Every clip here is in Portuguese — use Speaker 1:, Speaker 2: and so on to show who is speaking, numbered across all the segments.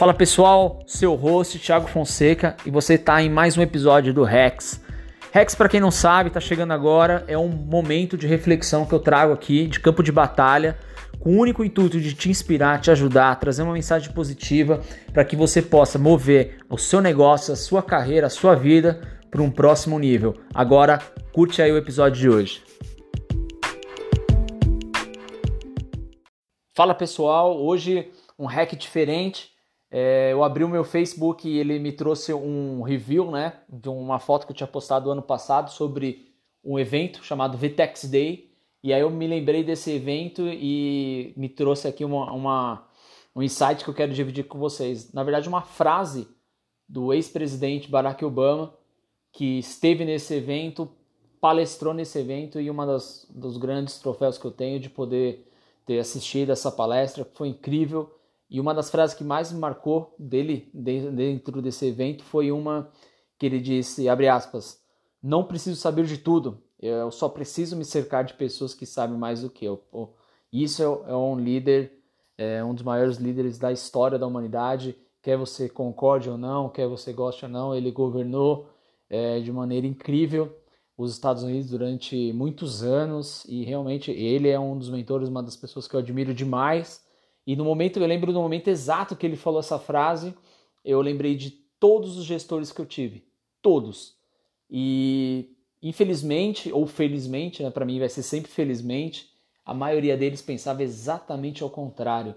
Speaker 1: Fala pessoal, seu host Thiago Fonseca e você está em mais um episódio do Rex. Rex, para quem não sabe, está chegando agora, é um momento de reflexão que eu trago aqui de campo de batalha, com o único intuito de te inspirar, te ajudar, trazer uma mensagem positiva para que você possa mover o seu negócio, a sua carreira, a sua vida para um próximo nível. Agora, curte aí o episódio de hoje. Fala pessoal, hoje um hack diferente é, eu abri o meu Facebook e ele me trouxe um review, né, de uma foto que eu tinha postado ano passado sobre um evento chamado VTEX Day. E aí eu me lembrei desse evento e me trouxe aqui uma, uma um insight que eu quero dividir com vocês. Na verdade, uma frase do ex-presidente Barack Obama que esteve nesse evento, palestrou nesse evento e uma das, dos grandes troféus que eu tenho de poder ter assistido essa palestra, foi incrível e uma das frases que mais me marcou dele dentro desse evento foi uma que ele disse, abre aspas, não preciso saber de tudo, eu só preciso me cercar de pessoas que sabem mais do que eu. Isso é um líder, é um dos maiores líderes da história da humanidade, quer você concorde ou não, quer você goste ou não, ele governou é, de maneira incrível os Estados Unidos durante muitos anos e realmente ele é um dos mentores, uma das pessoas que eu admiro demais e no momento, eu lembro do momento exato que ele falou essa frase, eu lembrei de todos os gestores que eu tive. Todos. E infelizmente, ou felizmente, né, para mim vai ser sempre felizmente, a maioria deles pensava exatamente ao contrário.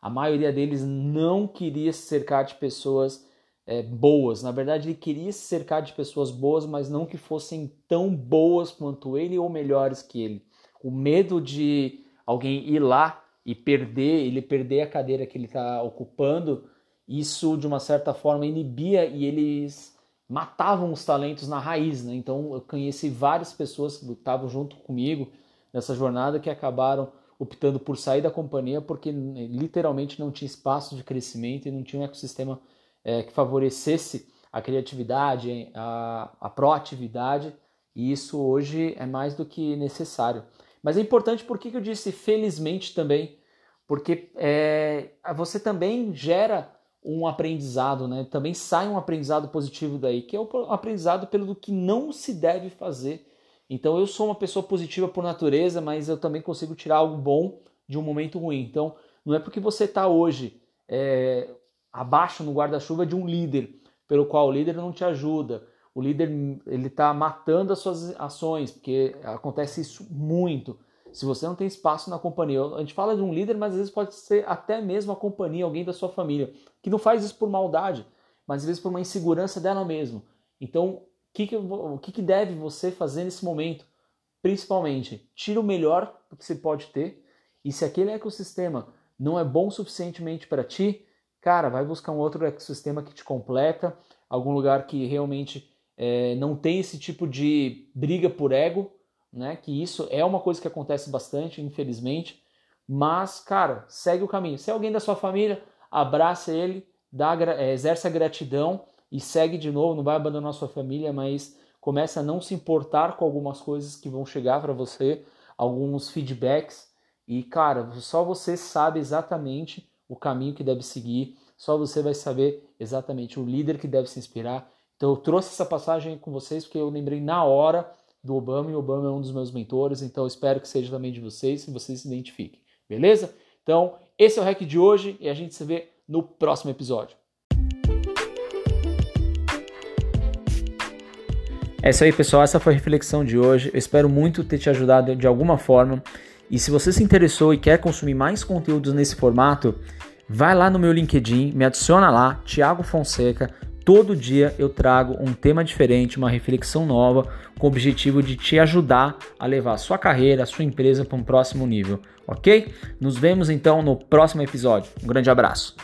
Speaker 1: A maioria deles não queria se cercar de pessoas é, boas. Na verdade, ele queria se cercar de pessoas boas, mas não que fossem tão boas quanto ele ou melhores que ele. O medo de alguém ir lá e perder, ele perder a cadeira que ele está ocupando, isso de uma certa forma inibia e eles matavam os talentos na raiz, né? Então eu conheci várias pessoas que estavam junto comigo nessa jornada que acabaram optando por sair da companhia porque literalmente não tinha espaço de crescimento e não tinha um ecossistema é, que favorecesse a criatividade, a, a proatividade, e isso hoje é mais do que necessário. Mas é importante porque que eu disse felizmente também, porque é, você também gera um aprendizado, né? Também sai um aprendizado positivo daí, que é o aprendizado pelo que não se deve fazer. Então eu sou uma pessoa positiva por natureza, mas eu também consigo tirar algo bom de um momento ruim. Então não é porque você está hoje é, abaixo no guarda-chuva de um líder, pelo qual o líder não te ajuda, o líder ele está matando as suas ações, porque acontece isso muito. Se você não tem espaço na companhia, a gente fala de um líder, mas às vezes pode ser até mesmo a companhia, alguém da sua família, que não faz isso por maldade, mas às vezes por uma insegurança dela mesma. Então, o que, que, o que, que deve você fazer nesse momento? Principalmente, tira o melhor que você pode ter, e se aquele ecossistema não é bom suficientemente para ti, cara, vai buscar um outro ecossistema que te completa, algum lugar que realmente é, não tem esse tipo de briga por ego, né? Que isso é uma coisa que acontece bastante, infelizmente. Mas, cara, segue o caminho. Se é alguém da sua família, abraça ele, dá, é, exerce a gratidão e segue de novo. Não vai abandonar sua família, mas começa a não se importar com algumas coisas que vão chegar para você, alguns feedbacks. E, cara, só você sabe exatamente o caminho que deve seguir, só você vai saber exatamente o líder que deve se inspirar então eu trouxe essa passagem com vocês porque eu lembrei na hora do Obama e o Obama é um dos meus mentores, então espero que seja também de vocês e vocês se identifiquem, beleza? Então esse é o hack de hoje e a gente se vê no próximo episódio. É isso aí, pessoal. Essa foi a reflexão de hoje. Eu espero muito ter te ajudado de alguma forma. E se você se interessou e quer consumir mais conteúdos nesse formato, vai lá no meu LinkedIn, me adiciona lá, Thiago Fonseca. Todo dia eu trago um tema diferente, uma reflexão nova, com o objetivo de te ajudar a levar a sua carreira, a sua empresa para um próximo nível, ok? Nos vemos então no próximo episódio. Um grande abraço.